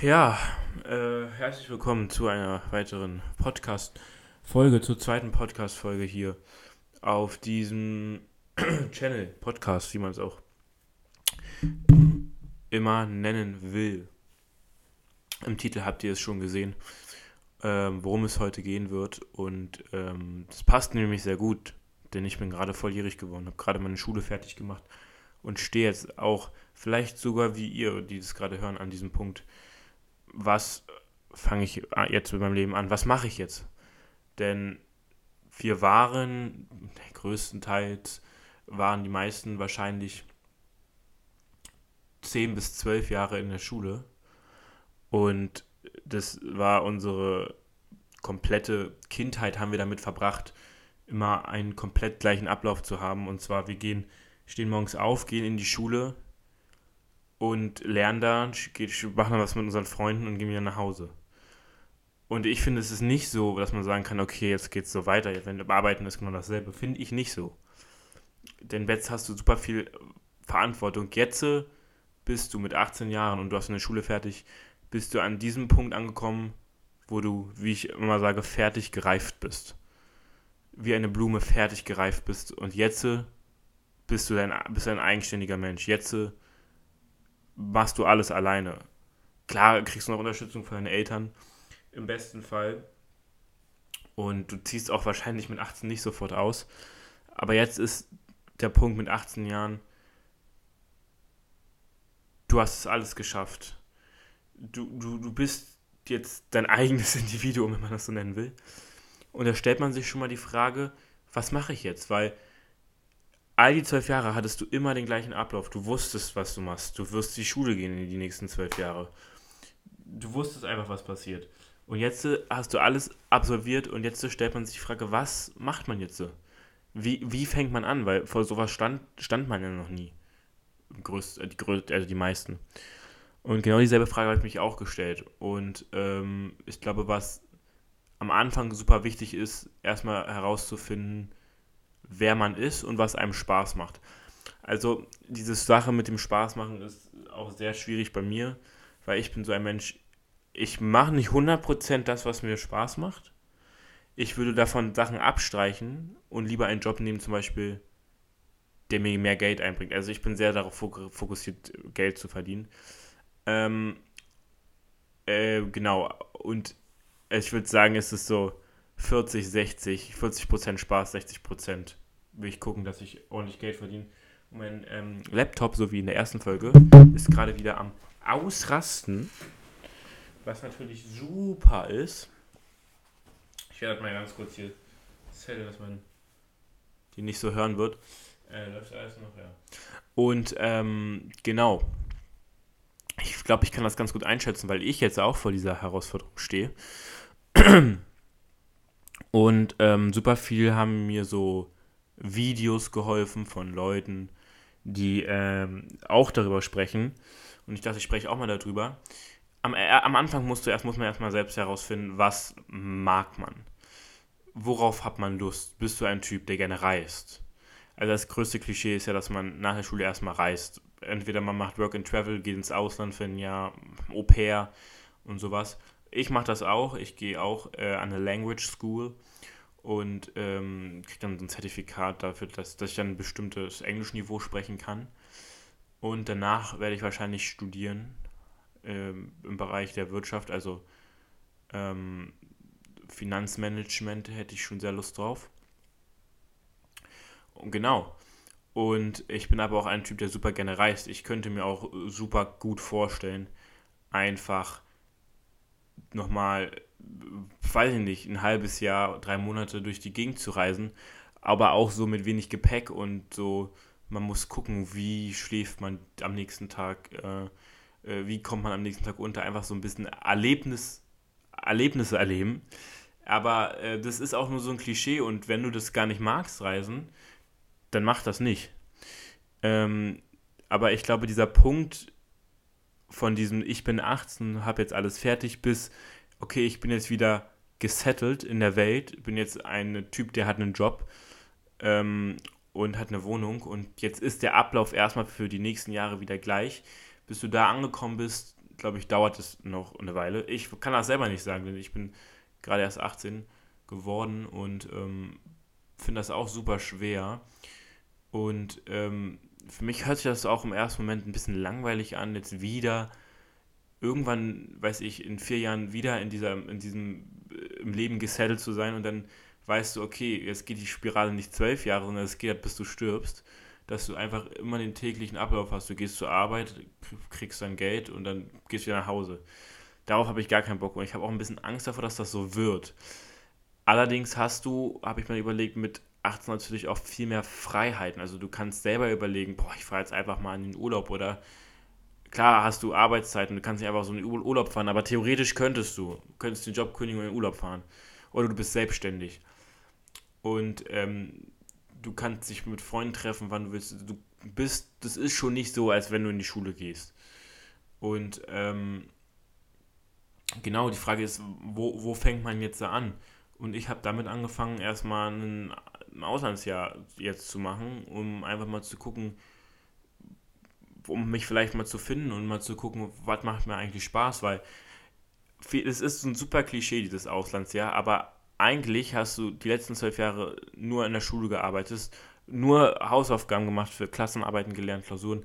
Ja, äh, herzlich willkommen zu einer weiteren Podcast-Folge, zur zweiten Podcast-Folge hier auf diesem Channel, Podcast, wie man es auch immer nennen will. Im Titel habt ihr es schon gesehen, ähm, worum es heute gehen wird. Und ähm, das passt nämlich sehr gut, denn ich bin gerade volljährig geworden, habe gerade meine Schule fertig gemacht und stehe jetzt auch, vielleicht sogar wie ihr, die das gerade hören, an diesem Punkt. Was fange ich jetzt mit meinem Leben an? Was mache ich jetzt? Denn wir waren, größtenteils waren die meisten wahrscheinlich 10 bis 12 Jahre in der Schule. Und das war unsere komplette Kindheit, haben wir damit verbracht, immer einen komplett gleichen Ablauf zu haben. Und zwar, wir gehen, stehen morgens auf, gehen in die Schule und lernen da, machen dann was mit unseren Freunden und gehen wieder nach Hause. Und ich finde, es ist nicht so, dass man sagen kann, okay, jetzt geht es so weiter, wenn wir arbeiten ist genau dasselbe. Finde ich nicht so. Denn jetzt hast du super viel Verantwortung. Jetzt bist du mit 18 Jahren und du hast eine Schule fertig, bist du an diesem Punkt angekommen, wo du, wie ich immer sage, fertig gereift bist. Wie eine Blume fertig gereift bist. Und jetzt bist du ein, bist ein eigenständiger Mensch. Jetzt machst du alles alleine. Klar kriegst du noch Unterstützung von deinen Eltern, im besten Fall. Und du ziehst auch wahrscheinlich mit 18 nicht sofort aus. Aber jetzt ist der Punkt mit 18 Jahren, du hast es alles geschafft. Du, du, du bist jetzt dein eigenes Individuum, wenn man das so nennen will. Und da stellt man sich schon mal die Frage, was mache ich jetzt? Weil all die zwölf Jahre hattest du immer den gleichen Ablauf. Du wusstest, was du machst. Du wirst die Schule gehen in die nächsten zwölf Jahre. Du wusstest einfach, was passiert. Und jetzt hast du alles absolviert und jetzt stellt man sich die Frage, was macht man jetzt? Wie, wie fängt man an? Weil vor sowas stand, stand man ja noch nie größt, die, größt, also die meisten. Und genau dieselbe Frage habe ich mich auch gestellt. Und ähm, ich glaube, was am Anfang super wichtig ist, erstmal herauszufinden, wer man ist und was einem Spaß macht. Also diese Sache mit dem Spaß machen ist auch sehr schwierig bei mir, weil ich bin so ein Mensch, ich mache nicht 100% das, was mir Spaß macht. Ich würde davon Sachen abstreichen und lieber einen Job nehmen, zum Beispiel der mir mehr Geld einbringt. Also ich bin sehr darauf fokussiert, Geld zu verdienen. Ähm, äh, genau, und ich würde sagen, es ist so 40, 60, 40 Prozent Spaß, 60 Prozent will ich gucken, dass ich ordentlich Geld verdiene. Und mein ähm, Laptop, so wie in der ersten Folge, ist gerade wieder am Ausrasten, was natürlich super ist. Ich werde mal ganz kurz hier zählen, dass man die nicht so hören wird. Äh, läuft alles noch, ja. Und ähm, genau. Ich glaube, ich kann das ganz gut einschätzen, weil ich jetzt auch vor dieser Herausforderung stehe. Und ähm, super viel haben mir so Videos geholfen von Leuten, die ähm, auch darüber sprechen. Und ich dachte, ich spreche auch mal darüber. Am, äh, am Anfang musst du erst, muss man erstmal selbst herausfinden, was mag man. Worauf hat man Lust? Bist du ein Typ, der gerne reist? Also das größte Klischee ist ja, dass man nach der Schule erstmal reist. Entweder man macht Work and Travel, geht ins Ausland für ein Jahr, Au pair und sowas. Ich mache das auch. Ich gehe auch äh, an eine Language School und ähm, kriege dann so ein Zertifikat dafür, dass, dass ich dann ein bestimmtes Englischniveau sprechen kann. Und danach werde ich wahrscheinlich studieren ähm, im Bereich der Wirtschaft, also ähm, Finanzmanagement hätte ich schon sehr Lust drauf. Und genau. Und ich bin aber auch ein Typ, der super gerne reist. Ich könnte mir auch super gut vorstellen, einfach nochmal, weiß ich nicht, ein halbes Jahr, drei Monate durch die Gegend zu reisen, aber auch so mit wenig Gepäck und so, man muss gucken, wie schläft man am nächsten Tag, äh, äh, wie kommt man am nächsten Tag unter, einfach so ein bisschen Erlebnis, Erlebnisse erleben. Aber äh, das ist auch nur so ein Klischee und wenn du das gar nicht magst, reisen, dann mach das nicht. Ähm, aber ich glaube, dieser Punkt von diesem Ich bin 18, habe jetzt alles fertig, bis, okay, ich bin jetzt wieder gesettelt in der Welt, bin jetzt ein Typ, der hat einen Job ähm, und hat eine Wohnung und jetzt ist der Ablauf erstmal für die nächsten Jahre wieder gleich. Bis du da angekommen bist, glaube ich, dauert es noch eine Weile. Ich kann das selber nicht sagen, denn ich bin gerade erst 18 geworden und ähm, finde das auch super schwer. Und ähm, für mich hört sich das auch im ersten Moment ein bisschen langweilig an, jetzt wieder irgendwann, weiß ich, in vier Jahren wieder in dieser, in diesem äh, im Leben gesettelt zu sein und dann weißt du, okay, jetzt geht die Spirale nicht zwölf Jahre, sondern es geht halt, bis du stirbst, dass du einfach immer den täglichen Ablauf hast. Du gehst zur Arbeit, kriegst dein Geld und dann gehst du wieder nach Hause. Darauf habe ich gar keinen Bock und ich habe auch ein bisschen Angst davor, dass das so wird. Allerdings hast du, habe ich mir überlegt, mit 18 natürlich auch viel mehr Freiheiten. Also du kannst selber überlegen, boah, ich fahre jetzt einfach mal in den Urlaub oder klar hast du Arbeitszeiten, du kannst nicht einfach so in den Urlaub fahren, aber theoretisch könntest du, könntest den Job kündigen und in den Urlaub fahren. Oder du bist selbstständig. Und ähm, du kannst dich mit Freunden treffen, wann du willst. Du bist, das ist schon nicht so, als wenn du in die Schule gehst. Und ähm, genau, die Frage ist, wo, wo fängt man jetzt da an? Und ich habe damit angefangen, erstmal ein, ein Auslandsjahr jetzt zu machen, um einfach mal zu gucken, um mich vielleicht mal zu finden und mal zu gucken, was macht mir eigentlich Spaß, weil es ist ein super Klischee, dieses Auslandsjahr, aber eigentlich hast du die letzten zwölf Jahre nur in der Schule gearbeitet, nur Hausaufgaben gemacht, für Klassenarbeiten gelernt, Klausuren.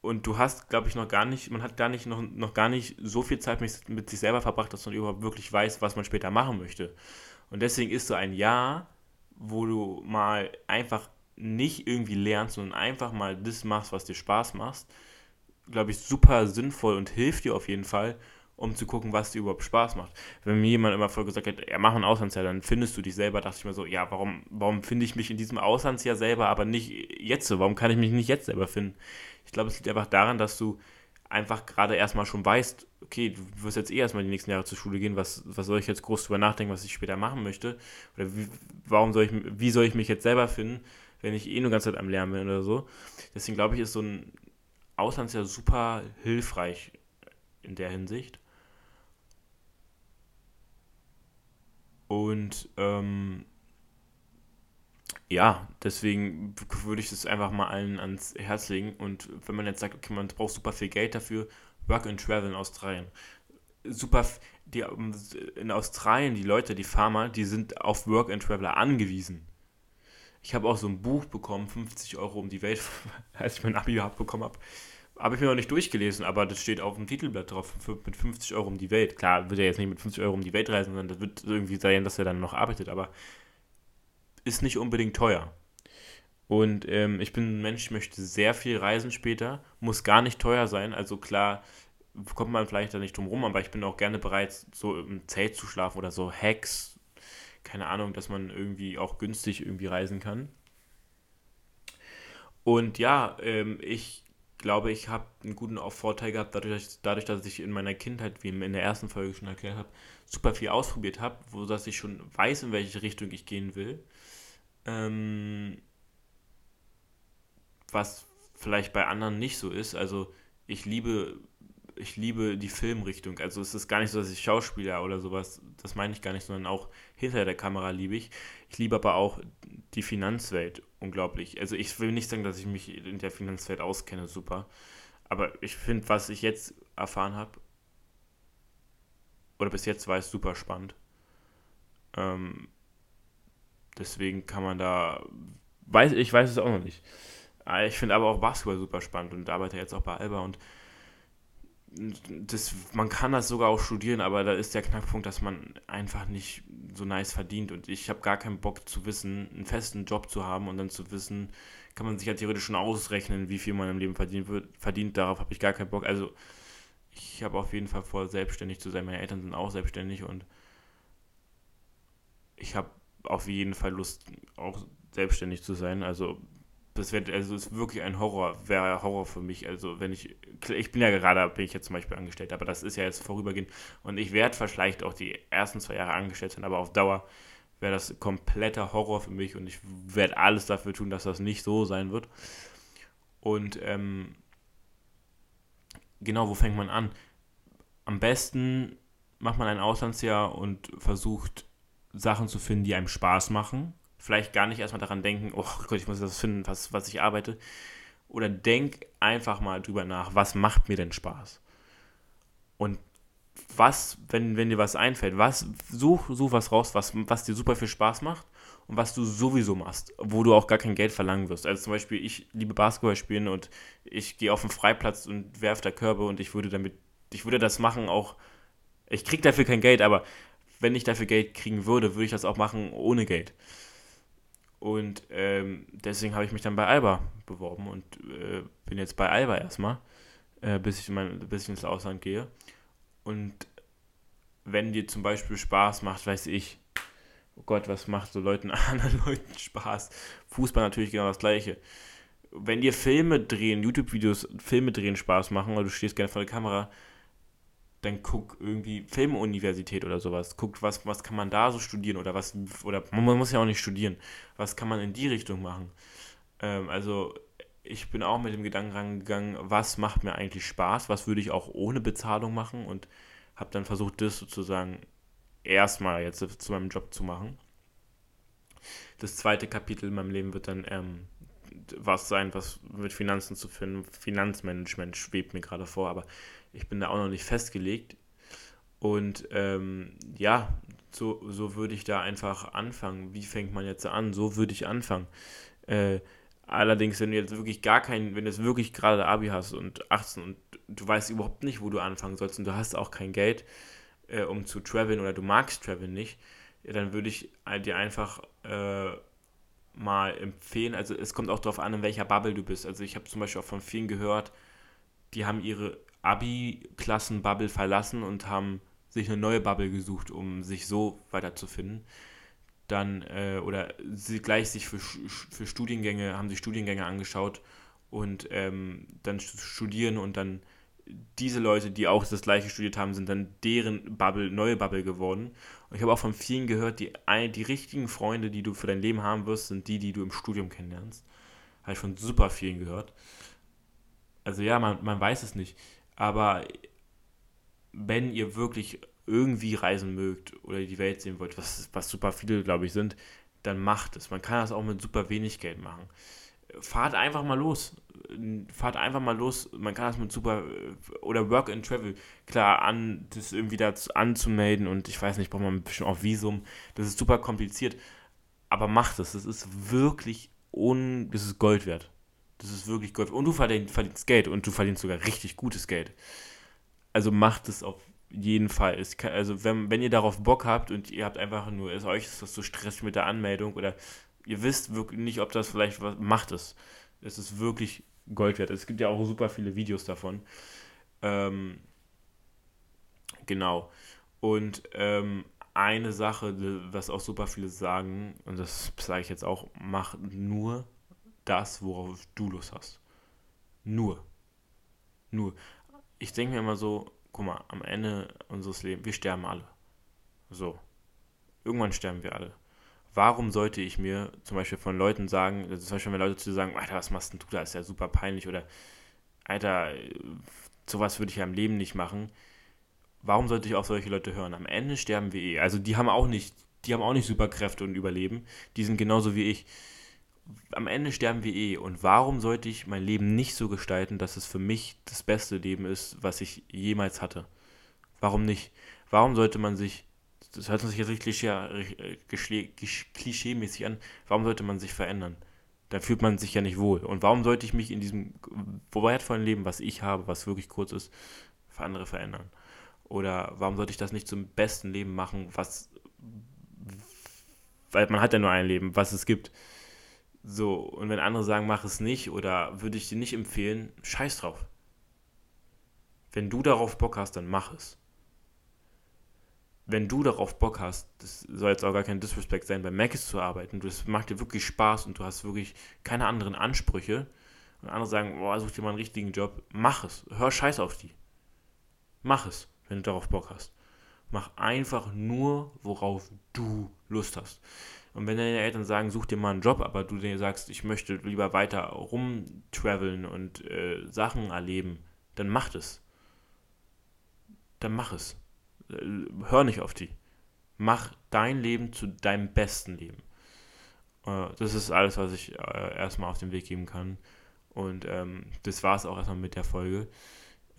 Und du hast, glaube ich, noch gar nicht, man hat gar nicht, noch, noch gar nicht so viel Zeit mit, mit sich selber verbracht, dass man überhaupt wirklich weiß, was man später machen möchte. Und deswegen ist so ein Jahr, wo du mal einfach nicht irgendwie lernst, sondern einfach mal das machst, was dir Spaß macht, glaube ich, super sinnvoll und hilft dir auf jeden Fall, um zu gucken, was dir überhaupt Spaß macht. Wenn mir jemand immer voll gesagt hat, ja, mach ein Auslandsjahr, dann findest du dich selber, dachte ich mir so, ja, warum, warum finde ich mich in diesem Auslandsjahr selber, aber nicht jetzt so? Warum kann ich mich nicht jetzt selber finden? Ich glaube, es liegt einfach daran, dass du einfach gerade erstmal schon weißt, okay, du wirst jetzt eh erstmal die nächsten Jahre zur Schule gehen, was, was soll ich jetzt groß drüber nachdenken, was ich später machen möchte? Oder wie, warum soll ich, wie soll ich mich jetzt selber finden, wenn ich eh nur ganze Zeit am Lernen bin oder so? Deswegen glaube ich, ist so ein Auslandsjahr super hilfreich in der Hinsicht. Und ähm, ja, deswegen würde ich das einfach mal allen ans Herz legen. Und wenn man jetzt sagt, okay, man braucht super viel Geld dafür, Work and Travel in Australien. Super, die, in Australien, die Leute, die Farmer, die sind auf Work and Traveler angewiesen. Ich habe auch so ein Buch bekommen, 50 Euro um die Welt, als ich mein Abi bekommen habe. Habe ich mir noch nicht durchgelesen, aber das steht auf dem Titelblatt drauf, mit 50 Euro um die Welt. Klar, wird er jetzt nicht mit 50 Euro um die Welt reisen, sondern das wird irgendwie sein, dass er dann noch arbeitet, aber ist nicht unbedingt teuer. Und ähm, ich bin ein Mensch, ich möchte sehr viel reisen später, muss gar nicht teuer sein. Also klar, kommt man vielleicht da nicht drum rum, aber ich bin auch gerne bereit, so im Zelt zu schlafen oder so Hacks. Keine Ahnung, dass man irgendwie auch günstig irgendwie reisen kann. Und ja, ähm, ich glaube, ich habe einen guten Vorteil gehabt, dadurch, dadurch, dass ich in meiner Kindheit, wie in der ersten Folge schon erklärt habe, super viel ausprobiert habe, wo dass ich schon weiß, in welche Richtung ich gehen will. Ähm, was vielleicht bei anderen nicht so ist. Also ich liebe, ich liebe die Filmrichtung. Also es ist gar nicht so, dass ich Schauspieler oder sowas, das meine ich gar nicht, sondern auch hinter der Kamera liebe ich. Ich liebe aber auch die Finanzwelt unglaublich. Also ich will nicht sagen, dass ich mich in der Finanzwelt auskenne, super. Aber ich finde, was ich jetzt erfahren habe, oder bis jetzt weiß, super spannend. Ähm, deswegen kann man da, weiß, ich weiß es auch noch nicht. Ah, ich finde aber auch Basketball super spannend und arbeite jetzt auch bei Alba und das, man kann das sogar auch studieren, aber da ist der Knackpunkt, dass man einfach nicht so nice verdient. Und ich habe gar keinen Bock zu wissen, einen festen Job zu haben und dann zu wissen, kann man sich ja theoretisch schon ausrechnen, wie viel man im Leben verdient. Verdient, darauf habe ich gar keinen Bock. Also ich habe auf jeden Fall vor, selbstständig zu sein. Meine Eltern sind auch selbstständig und ich habe auf jeden Fall Lust, auch selbstständig zu sein. Also das wäre, also ist wirklich ein Horror, wäre Horror für mich. Also wenn ich, ich bin ja gerade, bin ich jetzt zum Beispiel angestellt, aber das ist ja jetzt vorübergehend und ich werde vielleicht auch die ersten zwei Jahre angestellt sein, aber auf Dauer wäre das kompletter Horror für mich und ich werde alles dafür tun, dass das nicht so sein wird. Und ähm, genau, wo fängt man an? Am besten macht man ein Auslandsjahr und versucht Sachen zu finden, die einem Spaß machen vielleicht gar nicht erstmal daran denken, oh Gott, ich muss das finden, was, was ich arbeite. Oder denk einfach mal drüber nach, was macht mir denn Spaß? Und was, wenn, wenn dir was einfällt, was, such, such was raus, was, was dir super viel Spaß macht und was du sowieso machst, wo du auch gar kein Geld verlangen wirst. Also zum Beispiel, ich liebe Basketball spielen und ich gehe auf den Freiplatz und werfe da Körbe und ich würde damit, ich würde das machen auch, ich kriege dafür kein Geld, aber wenn ich dafür Geld kriegen würde, würde ich das auch machen ohne Geld. Und ähm, deswegen habe ich mich dann bei Alba beworben und äh, bin jetzt bei Alba erstmal, äh, bis, ich mein, bis ich ins Ausland gehe. Und wenn dir zum Beispiel Spaß macht, weiß ich, oh Gott, was macht so Leuten, anderen Leuten Spaß? Fußball natürlich genau das gleiche. Wenn dir Filme drehen, YouTube-Videos, Filme drehen Spaß machen, oder du stehst gerne vor der Kamera, dann guck irgendwie Filmuniversität oder sowas. Guck, was, was kann man da so studieren oder was, oder man muss ja auch nicht studieren. Was kann man in die Richtung machen? Ähm, also ich bin auch mit dem Gedanken rangegangen, was macht mir eigentlich Spaß, was würde ich auch ohne Bezahlung machen und habe dann versucht, das sozusagen erstmal jetzt zu meinem Job zu machen. Das zweite Kapitel in meinem Leben wird dann ähm, was sein, was mit Finanzen zu finden. Finanzmanagement schwebt mir gerade vor, aber ich bin da auch noch nicht festgelegt. Und ähm, ja, so, so würde ich da einfach anfangen. Wie fängt man jetzt an? So würde ich anfangen. Äh, allerdings, wenn du jetzt wirklich gar keinen, wenn du jetzt wirklich gerade Abi hast und 18 und du weißt überhaupt nicht, wo du anfangen sollst und du hast auch kein Geld, äh, um zu traveln oder du magst traveln nicht, ja, dann würde ich dir einfach äh, mal empfehlen, also es kommt auch darauf an, in welcher Bubble du bist. Also ich habe zum Beispiel auch von vielen gehört, die haben ihre Abi-Klassen-Bubble verlassen und haben sich eine neue Bubble gesucht, um sich so weiterzufinden. Dann, äh, oder sie gleich sich für, für Studiengänge, haben sich Studiengänge angeschaut und ähm, dann studieren und dann diese Leute, die auch das gleiche studiert haben, sind dann deren Bubble, neue Bubble geworden. Und ich habe auch von vielen gehört, die, die richtigen Freunde, die du für dein Leben haben wirst, sind die, die du im Studium kennenlernst. Habe ich von super vielen gehört. Also ja, man, man weiß es nicht. Aber wenn ihr wirklich irgendwie reisen mögt oder die Welt sehen wollt, was, was super viele, glaube ich, sind, dann macht es. Man kann das auch mit super wenig Geld machen. Fahrt einfach mal los. Fahrt einfach mal los. Man kann das mit super oder Work and Travel klar an, das irgendwie dazu anzumelden und ich weiß nicht, braucht man ein bisschen auch Visum. Das ist super kompliziert. Aber macht es. Das ist wirklich un, das ist Gold wert. Das ist wirklich Gold. Und du verdienst, verdienst Geld und du verdienst sogar richtig gutes Geld. Also macht es auf jeden Fall. Kann, also wenn, wenn ihr darauf Bock habt und ihr habt einfach nur, ist euch ist das so stressig mit der Anmeldung oder ihr wisst wirklich nicht, ob das vielleicht was macht es. Es ist wirklich Gold wert. Es gibt ja auch super viele Videos davon. Ähm, genau. Und ähm, eine Sache, was auch super viele sagen, und das sage ich jetzt auch, mach nur das, worauf du Lust hast. Nur. Nur. Ich denke mir immer so, guck mal, am Ende unseres Lebens, wir sterben alle. So. Irgendwann sterben wir alle. Warum sollte ich mir zum Beispiel von Leuten sagen, also zum Beispiel wenn Leute zu sagen, Alter, was machst denn du da, ist ja super peinlich oder Alter, sowas würde ich ja im Leben nicht machen. Warum sollte ich auf solche Leute hören? Am Ende sterben wir eh. Also die haben auch nicht, die haben auch nicht Superkräfte und Überleben. Die sind genauso wie ich am Ende sterben wir eh. Und warum sollte ich mein Leben nicht so gestalten, dass es für mich das beste Leben ist, was ich jemals hatte? Warum nicht? Warum sollte man sich, das hört sich jetzt richtig klischee-mäßig an, warum sollte man sich verändern? Da fühlt man sich ja nicht wohl. Und warum sollte ich mich in diesem wertvollen Leben, was ich habe, was wirklich kurz ist, für andere verändern? Oder warum sollte ich das nicht zum besten Leben machen, was, weil man hat ja nur ein Leben, was es gibt. So, und wenn andere sagen, mach es nicht oder würde ich dir nicht empfehlen, scheiß drauf. Wenn du darauf Bock hast, dann mach es. Wenn du darauf Bock hast, das soll jetzt auch gar kein Disrespect sein, bei Macis zu arbeiten, das macht dir wirklich Spaß und du hast wirklich keine anderen Ansprüche und andere sagen, boah, such dir mal einen richtigen Job, mach es. Hör scheiß auf die. Mach es, wenn du darauf Bock hast. Mach einfach nur, worauf du Lust hast. Und wenn deine Eltern sagen, such dir mal einen Job, aber du dir sagst, ich möchte lieber weiter rumtraveln und äh, Sachen erleben, dann mach es. Dann mach es. Äh, hör nicht auf die. Mach dein Leben zu deinem besten Leben. Äh, das ist alles, was ich äh, erstmal auf den Weg geben kann. Und ähm, das war es auch erstmal mit der Folge.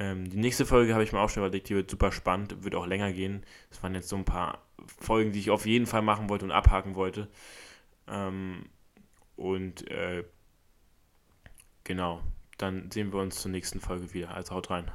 Ähm, die nächste Folge habe ich mir auch schon überlegt, die wird super spannend, wird auch länger gehen. Das waren jetzt so ein paar Folgen, die ich auf jeden Fall machen wollte und abhaken wollte. Ähm, und äh, genau, dann sehen wir uns zur nächsten Folge wieder. Also haut rein.